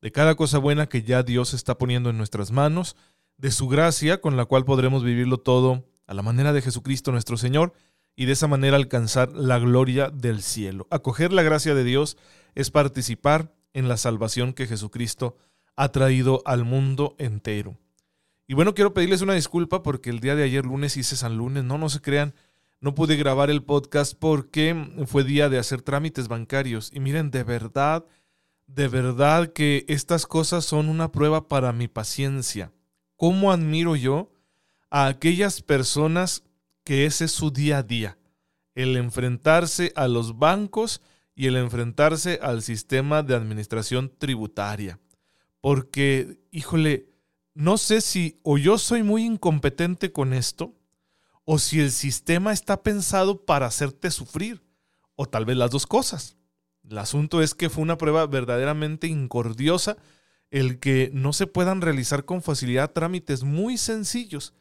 de cada cosa buena que ya Dios está poniendo en nuestras manos, de su gracia con la cual podremos vivirlo todo a la manera de Jesucristo nuestro Señor y de esa manera alcanzar la gloria del cielo. Acoger la gracia de Dios es participar en la salvación que Jesucristo ha traído al mundo entero. Y bueno, quiero pedirles una disculpa porque el día de ayer lunes hice San Lunes, no, no se crean, no pude grabar el podcast porque fue día de hacer trámites bancarios. Y miren, de verdad, de verdad que estas cosas son una prueba para mi paciencia. ¿Cómo admiro yo a aquellas personas que ese es su día a día? El enfrentarse a los bancos y el enfrentarse al sistema de administración tributaria. Porque, híjole, no sé si o yo soy muy incompetente con esto, o si el sistema está pensado para hacerte sufrir, o tal vez las dos cosas. El asunto es que fue una prueba verdaderamente incordiosa el que no se puedan realizar con facilidad trámites muy sencillos,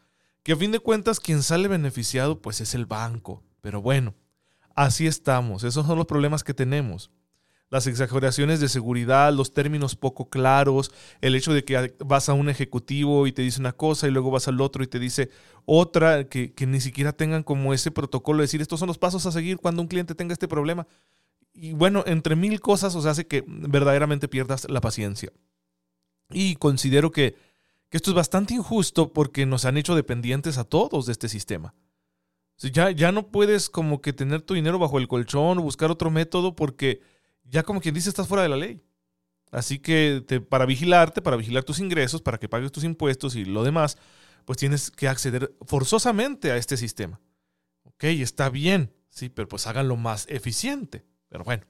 que a fin de cuentas quien sale beneficiado pues es el banco. Pero bueno, así estamos, esos son los problemas que tenemos. Las exageraciones de seguridad, los términos poco claros, el hecho de que vas a un ejecutivo y te dice una cosa y luego vas al otro y te dice otra, que, que ni siquiera tengan como ese protocolo de decir estos son los pasos a seguir cuando un cliente tenga este problema y bueno, entre mil cosas, o sea, hace que verdaderamente pierdas la paciencia. Y considero que, esto es bastante injusto porque nos han hecho dependientes a todos de este sistema. ya, ya no puedes como que tener tu dinero bajo el colchón o buscar otro método porque ya como quien dice estás fuera de la ley. Así que para vigilarte, para vigilar tus ingresos, para que pagues tus impuestos y lo demás, pues tienes que acceder forzosamente a este sistema. Ok, está bien, sí, pero pues háganlo más eficiente. Pero bueno,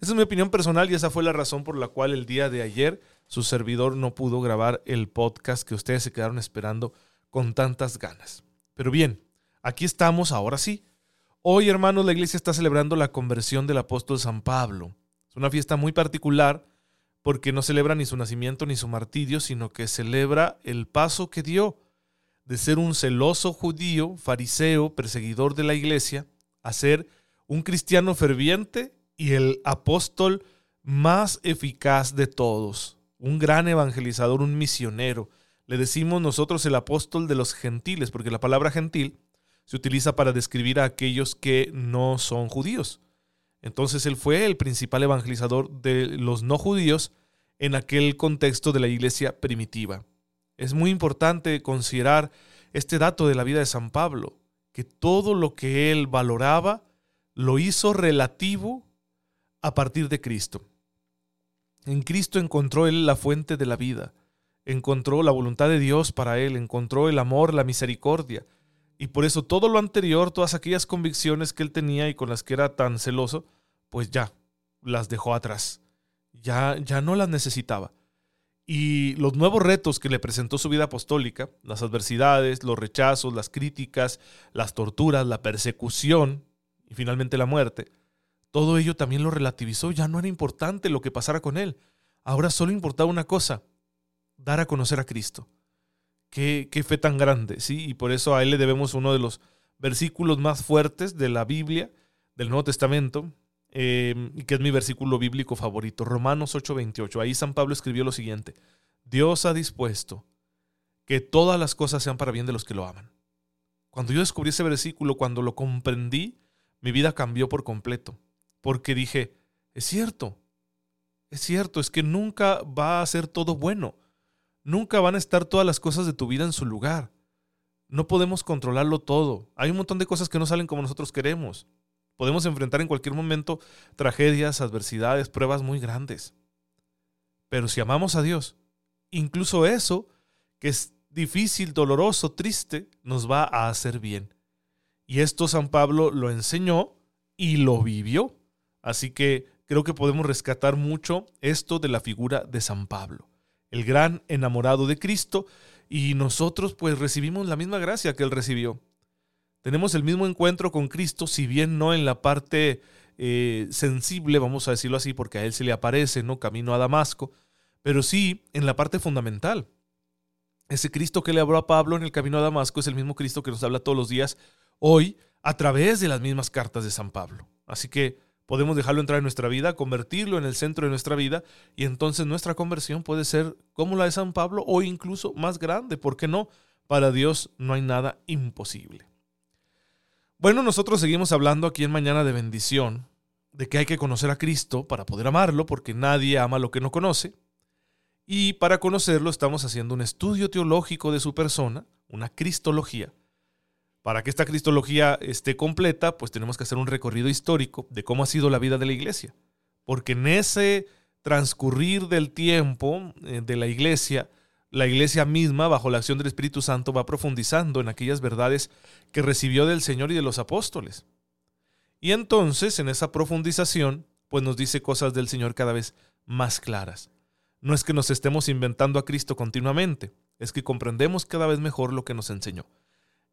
esa es mi opinión personal y esa fue la razón por la cual el día de ayer su servidor no pudo grabar el podcast que ustedes se quedaron esperando con tantas ganas. Pero bien, aquí estamos ahora sí. Hoy, hermanos, la iglesia está celebrando la conversión del apóstol San Pablo. Es una fiesta muy particular porque no celebra ni su nacimiento ni su martirio, sino que celebra el paso que dio de ser un celoso judío, fariseo, perseguidor de la iglesia, a ser un cristiano ferviente y el apóstol más eficaz de todos, un gran evangelizador, un misionero. Le decimos nosotros el apóstol de los gentiles, porque la palabra gentil se utiliza para describir a aquellos que no son judíos. Entonces él fue el principal evangelizador de los no judíos en aquel contexto de la iglesia primitiva. Es muy importante considerar este dato de la vida de San Pablo, que todo lo que él valoraba lo hizo relativo a partir de Cristo. En Cristo encontró él la fuente de la vida, encontró la voluntad de Dios para él, encontró el amor, la misericordia. Y por eso todo lo anterior, todas aquellas convicciones que él tenía y con las que era tan celoso, pues ya las dejó atrás. Ya ya no las necesitaba. Y los nuevos retos que le presentó su vida apostólica, las adversidades, los rechazos, las críticas, las torturas, la persecución, finalmente la muerte, todo ello también lo relativizó, ya no era importante lo que pasara con él, ahora solo importaba una cosa, dar a conocer a Cristo. Qué, qué fe tan grande, ¿sí? Y por eso a él le debemos uno de los versículos más fuertes de la Biblia, del Nuevo Testamento, eh, y que es mi versículo bíblico favorito, Romanos 8:28. Ahí San Pablo escribió lo siguiente, Dios ha dispuesto que todas las cosas sean para bien de los que lo aman. Cuando yo descubrí ese versículo, cuando lo comprendí, mi vida cambió por completo, porque dije, es cierto, es cierto, es que nunca va a ser todo bueno, nunca van a estar todas las cosas de tu vida en su lugar. No podemos controlarlo todo. Hay un montón de cosas que no salen como nosotros queremos. Podemos enfrentar en cualquier momento tragedias, adversidades, pruebas muy grandes. Pero si amamos a Dios, incluso eso, que es difícil, doloroso, triste, nos va a hacer bien. Y esto San Pablo lo enseñó y lo vivió. Así que creo que podemos rescatar mucho esto de la figura de San Pablo. el gran enamorado de Cristo, y nosotros pues recibimos la misma gracia que él recibió. Tenemos el mismo encuentro con Cristo, si bien no en la parte eh, sensible, vamos a decirlo así, porque a él se le aparece, ¿no? Camino a Damasco, pero sí en la parte fundamental. Ese Cristo que le habló a Pablo en el camino a Damasco es el mismo Cristo que nos habla todos los días hoy a través de las mismas cartas de San Pablo. Así que podemos dejarlo entrar en nuestra vida, convertirlo en el centro de nuestra vida y entonces nuestra conversión puede ser como la de San Pablo o incluso más grande. ¿Por qué no? Para Dios no hay nada imposible. Bueno, nosotros seguimos hablando aquí en Mañana de Bendición de que hay que conocer a Cristo para poder amarlo, porque nadie ama lo que no conoce. Y para conocerlo estamos haciendo un estudio teológico de su persona, una cristología. Para que esta cristología esté completa, pues tenemos que hacer un recorrido histórico de cómo ha sido la vida de la iglesia. Porque en ese transcurrir del tiempo eh, de la iglesia, la iglesia misma, bajo la acción del Espíritu Santo, va profundizando en aquellas verdades que recibió del Señor y de los apóstoles. Y entonces, en esa profundización, pues nos dice cosas del Señor cada vez más claras. No es que nos estemos inventando a Cristo continuamente, es que comprendemos cada vez mejor lo que nos enseñó.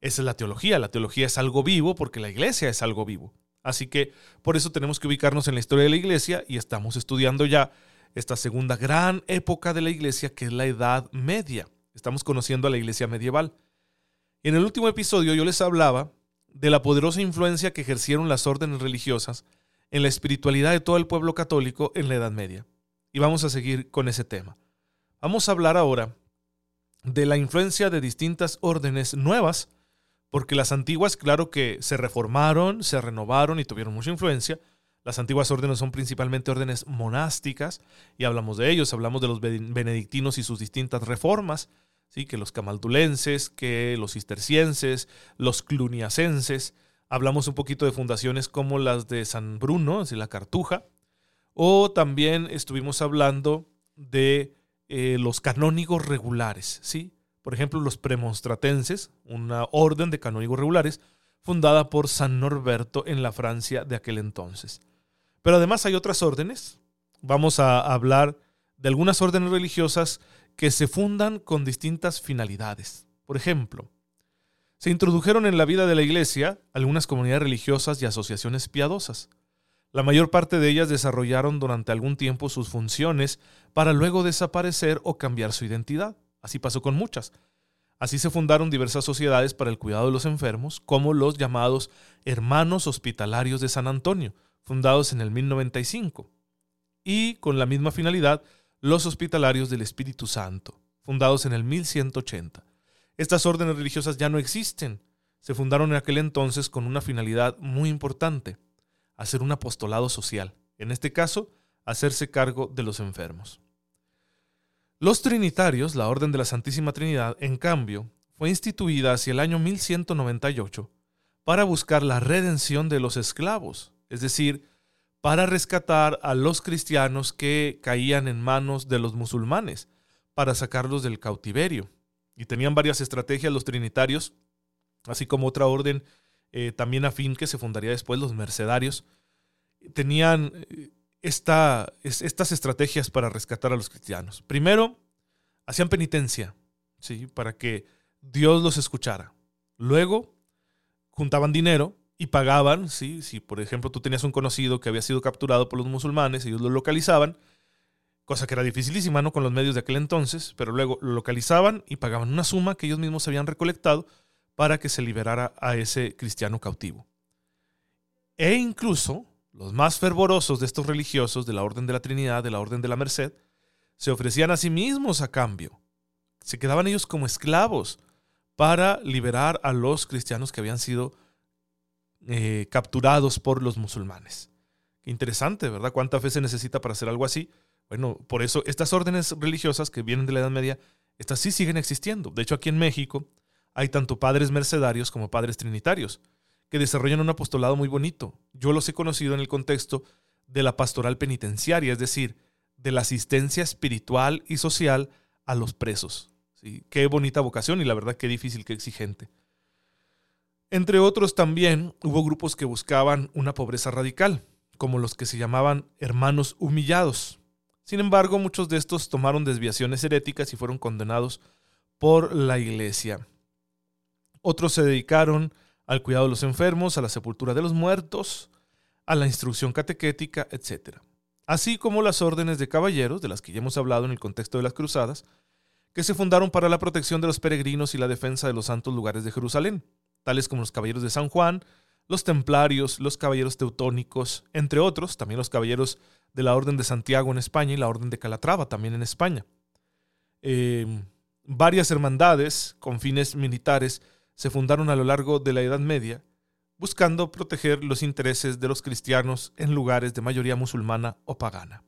Esa es la teología, la teología es algo vivo porque la iglesia es algo vivo. Así que por eso tenemos que ubicarnos en la historia de la iglesia y estamos estudiando ya esta segunda gran época de la iglesia que es la Edad Media. Estamos conociendo a la iglesia medieval. En el último episodio yo les hablaba de la poderosa influencia que ejercieron las órdenes religiosas en la espiritualidad de todo el pueblo católico en la Edad Media. Y vamos a seguir con ese tema. Vamos a hablar ahora de la influencia de distintas órdenes nuevas, porque las antiguas, claro que se reformaron, se renovaron y tuvieron mucha influencia, las antiguas órdenes son principalmente órdenes monásticas y hablamos de ellos, hablamos de los benedictinos y sus distintas reformas, ¿sí? que los camaldulenses, que los cistercienses, los cluniacenses, hablamos un poquito de fundaciones como las de San Bruno, es la Cartuja, o también estuvimos hablando de eh, los canónigos regulares, ¿sí? Por ejemplo los premonstratenses, una orden de canónigos regulares fundada por San Norberto en la Francia de aquel entonces. Pero además hay otras órdenes. Vamos a hablar de algunas órdenes religiosas que se fundan con distintas finalidades. Por ejemplo, se introdujeron en la vida de la Iglesia algunas comunidades religiosas y asociaciones piadosas. La mayor parte de ellas desarrollaron durante algún tiempo sus funciones para luego desaparecer o cambiar su identidad. Así pasó con muchas. Así se fundaron diversas sociedades para el cuidado de los enfermos, como los llamados Hermanos Hospitalarios de San Antonio, fundados en el 1095, y con la misma finalidad, los Hospitalarios del Espíritu Santo, fundados en el 1180. Estas órdenes religiosas ya no existen. Se fundaron en aquel entonces con una finalidad muy importante, hacer un apostolado social, en este caso, hacerse cargo de los enfermos. Los Trinitarios, la Orden de la Santísima Trinidad, en cambio, fue instituida hacia el año 1198 para buscar la redención de los esclavos, es decir, para rescatar a los cristianos que caían en manos de los musulmanes, para sacarlos del cautiverio. Y tenían varias estrategias los trinitarios, así como otra orden eh, también afín que se fundaría después, los mercedarios. Tenían esta, estas estrategias para rescatar a los cristianos. Primero, hacían penitencia, ¿sí? para que Dios los escuchara. Luego, juntaban dinero y pagaban, ¿sí? si por ejemplo tú tenías un conocido que había sido capturado por los musulmanes, ellos lo localizaban, cosa que era dificilísima ¿no? con los medios de aquel entonces, pero luego lo localizaban y pagaban una suma que ellos mismos habían recolectado para que se liberara a ese cristiano cautivo. E incluso los más fervorosos de estos religiosos de la Orden de la Trinidad, de la Orden de la Merced, se ofrecían a sí mismos a cambio. Se quedaban ellos como esclavos para liberar a los cristianos que habían sido eh, capturados por los musulmanes. Interesante, ¿verdad? ¿Cuánta fe se necesita para hacer algo así? Bueno, por eso estas órdenes religiosas que vienen de la Edad Media, estas sí siguen existiendo. De hecho, aquí en México hay tanto padres mercedarios como padres trinitarios, que desarrollan un apostolado muy bonito. Yo los he conocido en el contexto de la pastoral penitenciaria, es decir, de la asistencia espiritual y social a los presos. ¿sí? Qué bonita vocación y la verdad qué difícil, qué exigente. Entre otros también hubo grupos que buscaban una pobreza radical, como los que se llamaban hermanos humillados. Sin embargo, muchos de estos tomaron desviaciones heréticas y fueron condenados por la iglesia. Otros se dedicaron al cuidado de los enfermos, a la sepultura de los muertos, a la instrucción catequética, etc. Así como las órdenes de caballeros, de las que ya hemos hablado en el contexto de las cruzadas, que se fundaron para la protección de los peregrinos y la defensa de los santos lugares de Jerusalén, tales como los caballeros de San Juan, los templarios, los caballeros teutónicos, entre otros, también los caballeros de la Orden de Santiago en España y la Orden de Calatrava también en España. Eh, varias hermandades con fines militares se fundaron a lo largo de la Edad Media, buscando proteger los intereses de los cristianos en lugares de mayoría musulmana o pagana.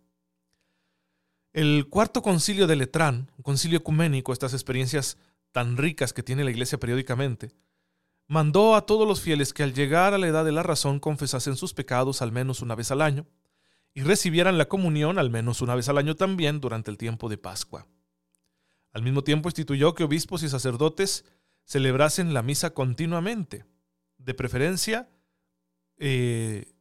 El cuarto concilio de Letrán, un concilio ecuménico, estas experiencias tan ricas que tiene la Iglesia periódicamente, mandó a todos los fieles que al llegar a la edad de la razón confesasen sus pecados al menos una vez al año y recibieran la comunión al menos una vez al año también durante el tiempo de Pascua. Al mismo tiempo instituyó que obispos y sacerdotes celebrasen la misa continuamente, de preferencia, eh,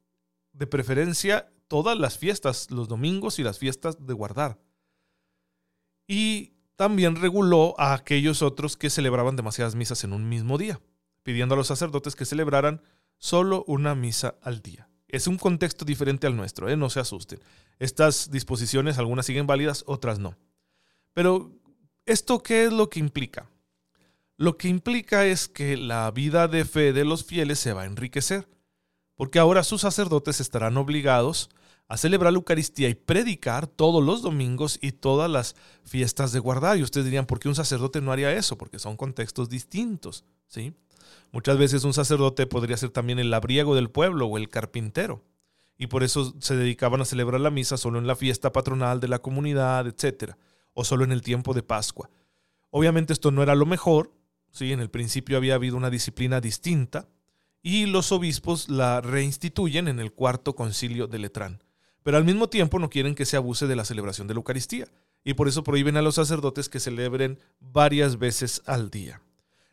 de preferencia todas las fiestas, los domingos y las fiestas de guardar. Y también reguló a aquellos otros que celebraban demasiadas misas en un mismo día pidiendo a los sacerdotes que celebraran solo una misa al día. Es un contexto diferente al nuestro, ¿eh? no se asusten. Estas disposiciones, algunas siguen válidas, otras no. Pero, ¿esto qué es lo que implica? Lo que implica es que la vida de fe de los fieles se va a enriquecer, porque ahora sus sacerdotes estarán obligados a celebrar la Eucaristía y predicar todos los domingos y todas las fiestas de guardar. Y ustedes dirían, ¿por qué un sacerdote no haría eso? Porque son contextos distintos, ¿sí? Muchas veces un sacerdote podría ser también el labriego del pueblo o el carpintero, y por eso se dedicaban a celebrar la misa solo en la fiesta patronal de la comunidad, etc., o solo en el tiempo de Pascua. Obviamente esto no era lo mejor, ¿sí? en el principio había habido una disciplina distinta, y los obispos la reinstituyen en el cuarto concilio de Letrán. Pero al mismo tiempo no quieren que se abuse de la celebración de la Eucaristía, y por eso prohíben a los sacerdotes que celebren varias veces al día.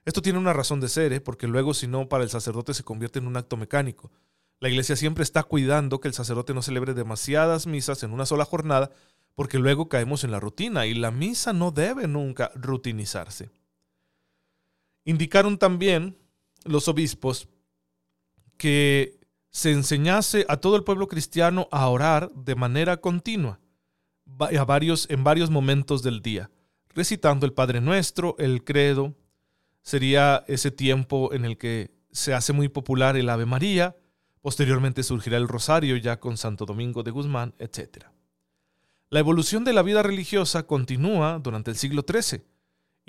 Esto tiene una razón de ser, ¿eh? porque luego si no, para el sacerdote se convierte en un acto mecánico. La iglesia siempre está cuidando que el sacerdote no celebre demasiadas misas en una sola jornada, porque luego caemos en la rutina y la misa no debe nunca rutinizarse. Indicaron también los obispos que se enseñase a todo el pueblo cristiano a orar de manera continua a varios, en varios momentos del día, recitando el Padre Nuestro, el Credo, sería ese tiempo en el que se hace muy popular el Ave María, posteriormente surgirá el Rosario ya con Santo Domingo de Guzmán, etc. La evolución de la vida religiosa continúa durante el siglo XIII,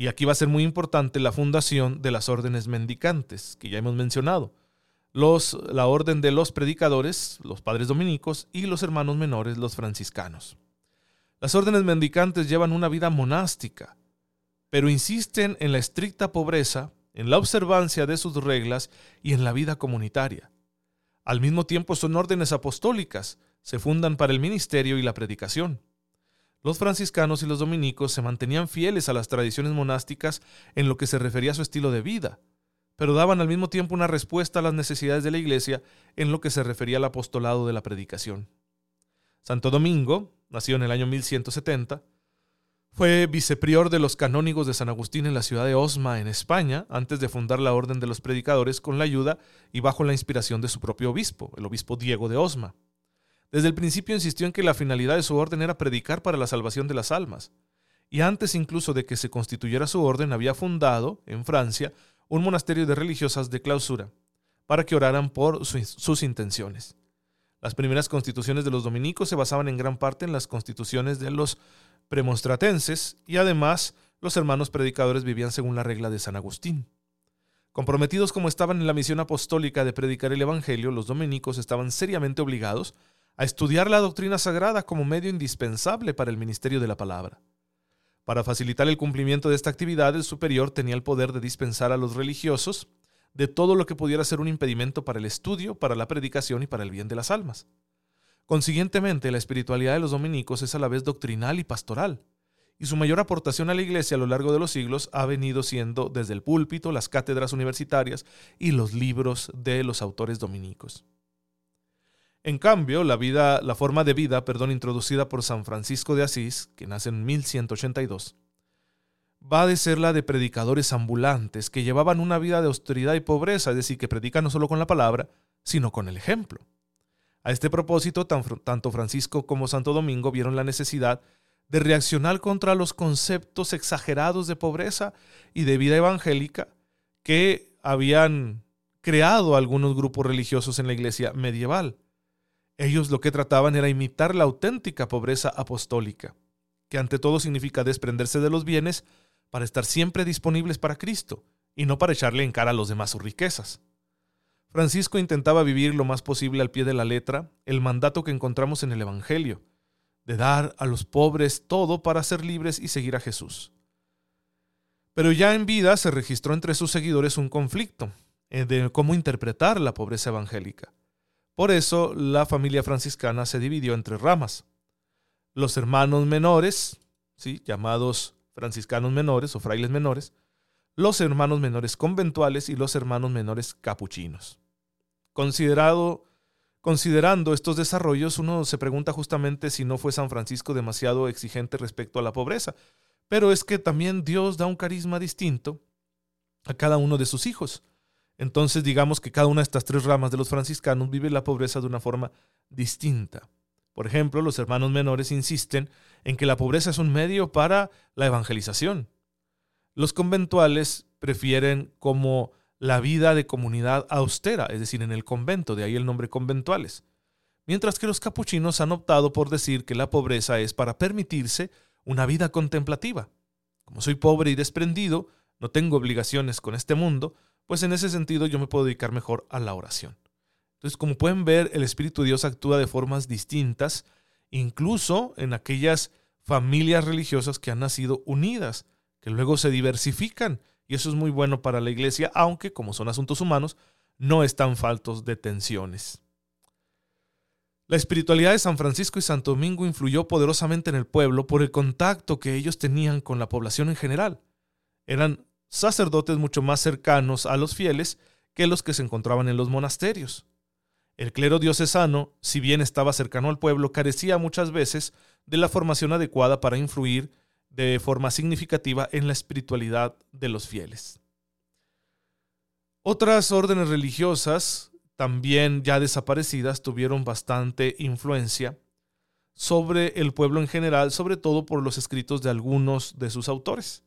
y aquí va a ser muy importante la fundación de las órdenes mendicantes, que ya hemos mencionado, los, la orden de los predicadores, los padres dominicos, y los hermanos menores, los franciscanos. Las órdenes mendicantes llevan una vida monástica, pero insisten en la estricta pobreza, en la observancia de sus reglas y en la vida comunitaria. Al mismo tiempo son órdenes apostólicas, se fundan para el ministerio y la predicación. Los franciscanos y los dominicos se mantenían fieles a las tradiciones monásticas en lo que se refería a su estilo de vida, pero daban al mismo tiempo una respuesta a las necesidades de la Iglesia en lo que se refería al apostolado de la predicación. Santo Domingo, nació en el año 1170, fue viceprior de los canónigos de San Agustín en la ciudad de Osma, en España, antes de fundar la Orden de los Predicadores con la ayuda y bajo la inspiración de su propio obispo, el obispo Diego de Osma. Desde el principio insistió en que la finalidad de su orden era predicar para la salvación de las almas, y antes incluso de que se constituyera su orden había fundado, en Francia, un monasterio de religiosas de clausura, para que oraran por sus intenciones. Las primeras constituciones de los dominicos se basaban en gran parte en las constituciones de los premonstratenses y además los hermanos predicadores vivían según la regla de San Agustín. Comprometidos como estaban en la misión apostólica de predicar el Evangelio, los dominicos estaban seriamente obligados a estudiar la doctrina sagrada como medio indispensable para el ministerio de la palabra. Para facilitar el cumplimiento de esta actividad, el superior tenía el poder de dispensar a los religiosos de todo lo que pudiera ser un impedimento para el estudio, para la predicación y para el bien de las almas. Consiguientemente, la espiritualidad de los dominicos es a la vez doctrinal y pastoral, y su mayor aportación a la Iglesia a lo largo de los siglos ha venido siendo desde el púlpito, las cátedras universitarias y los libros de los autores dominicos. En cambio, la, vida, la forma de vida perdón, introducida por San Francisco de Asís, que nace en 1182, va de ser la de predicadores ambulantes que llevaban una vida de austeridad y pobreza, es decir, que predican no solo con la palabra, sino con el ejemplo. A este propósito, tanto Francisco como Santo Domingo vieron la necesidad de reaccionar contra los conceptos exagerados de pobreza y de vida evangélica que habían creado algunos grupos religiosos en la iglesia medieval. Ellos lo que trataban era imitar la auténtica pobreza apostólica, que ante todo significa desprenderse de los bienes para estar siempre disponibles para Cristo y no para echarle en cara a los demás sus riquezas. Francisco intentaba vivir lo más posible al pie de la letra el mandato que encontramos en el Evangelio, de dar a los pobres todo para ser libres y seguir a Jesús. Pero ya en vida se registró entre sus seguidores un conflicto eh, de cómo interpretar la pobreza evangélica. Por eso la familia franciscana se dividió entre ramas. Los hermanos menores, ¿sí? llamados franciscanos menores o frailes menores, los hermanos menores conventuales y los hermanos menores capuchinos. Considerando estos desarrollos, uno se pregunta justamente si no fue San Francisco demasiado exigente respecto a la pobreza, pero es que también Dios da un carisma distinto a cada uno de sus hijos. Entonces digamos que cada una de estas tres ramas de los franciscanos vive la pobreza de una forma distinta. Por ejemplo, los hermanos menores insisten en que la pobreza es un medio para la evangelización. Los conventuales prefieren como la vida de comunidad austera, es decir, en el convento, de ahí el nombre conventuales. Mientras que los capuchinos han optado por decir que la pobreza es para permitirse una vida contemplativa. Como soy pobre y desprendido, no tengo obligaciones con este mundo, pues en ese sentido yo me puedo dedicar mejor a la oración. Entonces, como pueden ver, el Espíritu de Dios actúa de formas distintas, incluso en aquellas familias religiosas que han nacido unidas, que luego se diversifican, y eso es muy bueno para la iglesia, aunque como son asuntos humanos, no están faltos de tensiones. La espiritualidad de San Francisco y Santo Domingo influyó poderosamente en el pueblo por el contacto que ellos tenían con la población en general. Eran sacerdotes mucho más cercanos a los fieles que los que se encontraban en los monasterios. El clero diocesano, si bien estaba cercano al pueblo, carecía muchas veces de la formación adecuada para influir de forma significativa en la espiritualidad de los fieles. Otras órdenes religiosas, también ya desaparecidas, tuvieron bastante influencia sobre el pueblo en general, sobre todo por los escritos de algunos de sus autores.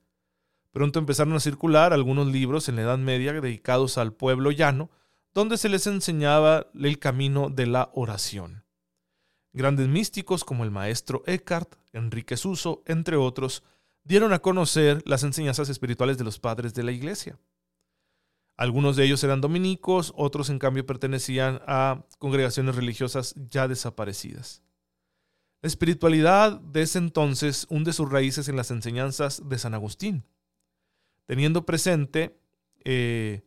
Pronto empezaron a circular algunos libros en la Edad Media dedicados al pueblo llano, donde se les enseñaba el camino de la oración. Grandes místicos como el maestro Eckhart, Enrique Suso, entre otros, dieron a conocer las enseñanzas espirituales de los padres de la Iglesia. Algunos de ellos eran dominicos, otros en cambio pertenecían a congregaciones religiosas ya desaparecidas. La espiritualidad de ese entonces hunde sus raíces en las enseñanzas de San Agustín teniendo presente eh,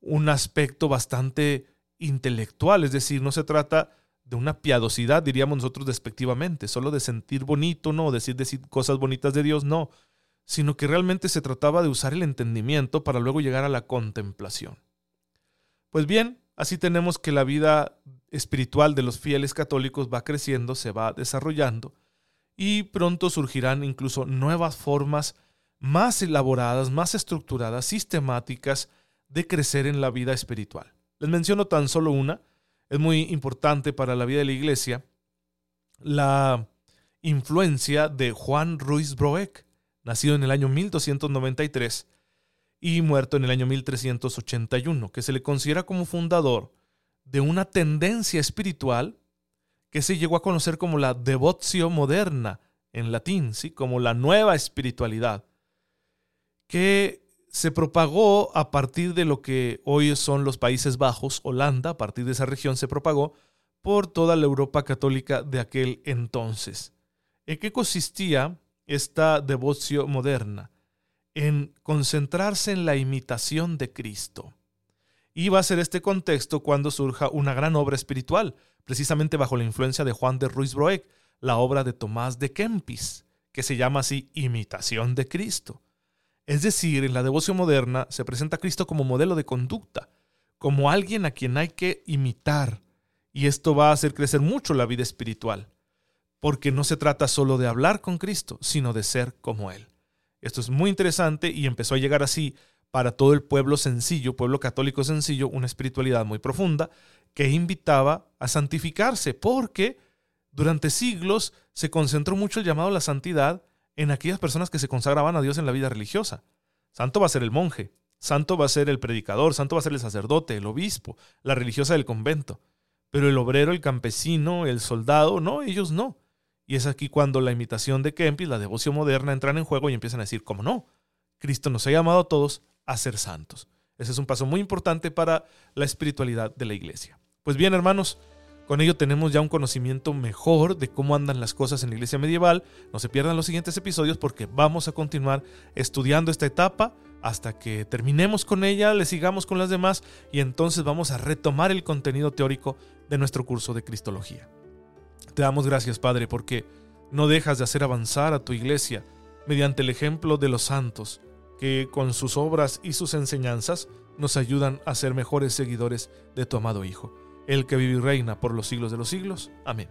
un aspecto bastante intelectual, es decir, no se trata de una piadosidad, diríamos nosotros despectivamente, solo de sentir bonito, no, decir, decir cosas bonitas de Dios, no, sino que realmente se trataba de usar el entendimiento para luego llegar a la contemplación. Pues bien, así tenemos que la vida espiritual de los fieles católicos va creciendo, se va desarrollando, y pronto surgirán incluso nuevas formas más elaboradas, más estructuradas, sistemáticas de crecer en la vida espiritual. Les menciono tan solo una, es muy importante para la vida de la iglesia, la influencia de Juan Ruiz Broek, nacido en el año 1293 y muerto en el año 1381, que se le considera como fundador de una tendencia espiritual que se llegó a conocer como la devotio moderna en latín, ¿sí? como la nueva espiritualidad que se propagó a partir de lo que hoy son los Países Bajos, Holanda, a partir de esa región se propagó por toda la Europa católica de aquel entonces. ¿En qué consistía esta devoción moderna? En concentrarse en la imitación de Cristo. Y va a ser este contexto cuando surja una gran obra espiritual, precisamente bajo la influencia de Juan de Ruiz Broek, la obra de Tomás de Kempis, que se llama así Imitación de Cristo. Es decir, en la devoción moderna se presenta a Cristo como modelo de conducta, como alguien a quien hay que imitar Y esto va a hacer crecer mucho la vida espiritual, porque no se trata solo de hablar con Cristo, sino de ser como Él. Esto es muy interesante y empezó a llegar así para todo el pueblo sencillo, pueblo católico sencillo, una espiritualidad muy profunda que invitaba a santificarse, porque durante siglos se concentró mucho el llamado a la santidad en aquellas personas que se consagraban a Dios en la vida religiosa. Santo va a ser el monje, santo va a ser el predicador, santo va a ser el sacerdote, el obispo, la religiosa del convento. Pero el obrero, el campesino, el soldado, no, ellos no. Y es aquí cuando la imitación de Kempis, la devoción moderna, entran en juego y empiezan a decir, ¿cómo no? Cristo nos ha llamado a todos a ser santos. Ese es un paso muy importante para la espiritualidad de la iglesia. Pues bien, hermanos, con ello tenemos ya un conocimiento mejor de cómo andan las cosas en la iglesia medieval. No se pierdan los siguientes episodios porque vamos a continuar estudiando esta etapa hasta que terminemos con ella, le sigamos con las demás y entonces vamos a retomar el contenido teórico de nuestro curso de Cristología. Te damos gracias, Padre, porque no dejas de hacer avanzar a tu iglesia mediante el ejemplo de los santos, que con sus obras y sus enseñanzas nos ayudan a ser mejores seguidores de tu amado Hijo el que vive y reina por los siglos de los siglos. Amén.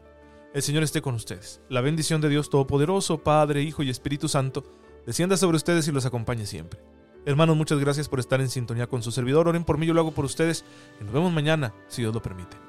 El Señor esté con ustedes. La bendición de Dios Todopoderoso, Padre, Hijo y Espíritu Santo, descienda sobre ustedes y los acompañe siempre. Hermanos, muchas gracias por estar en sintonía con su servidor. Oren por mí, yo lo hago por ustedes. Y nos vemos mañana, si Dios lo permite.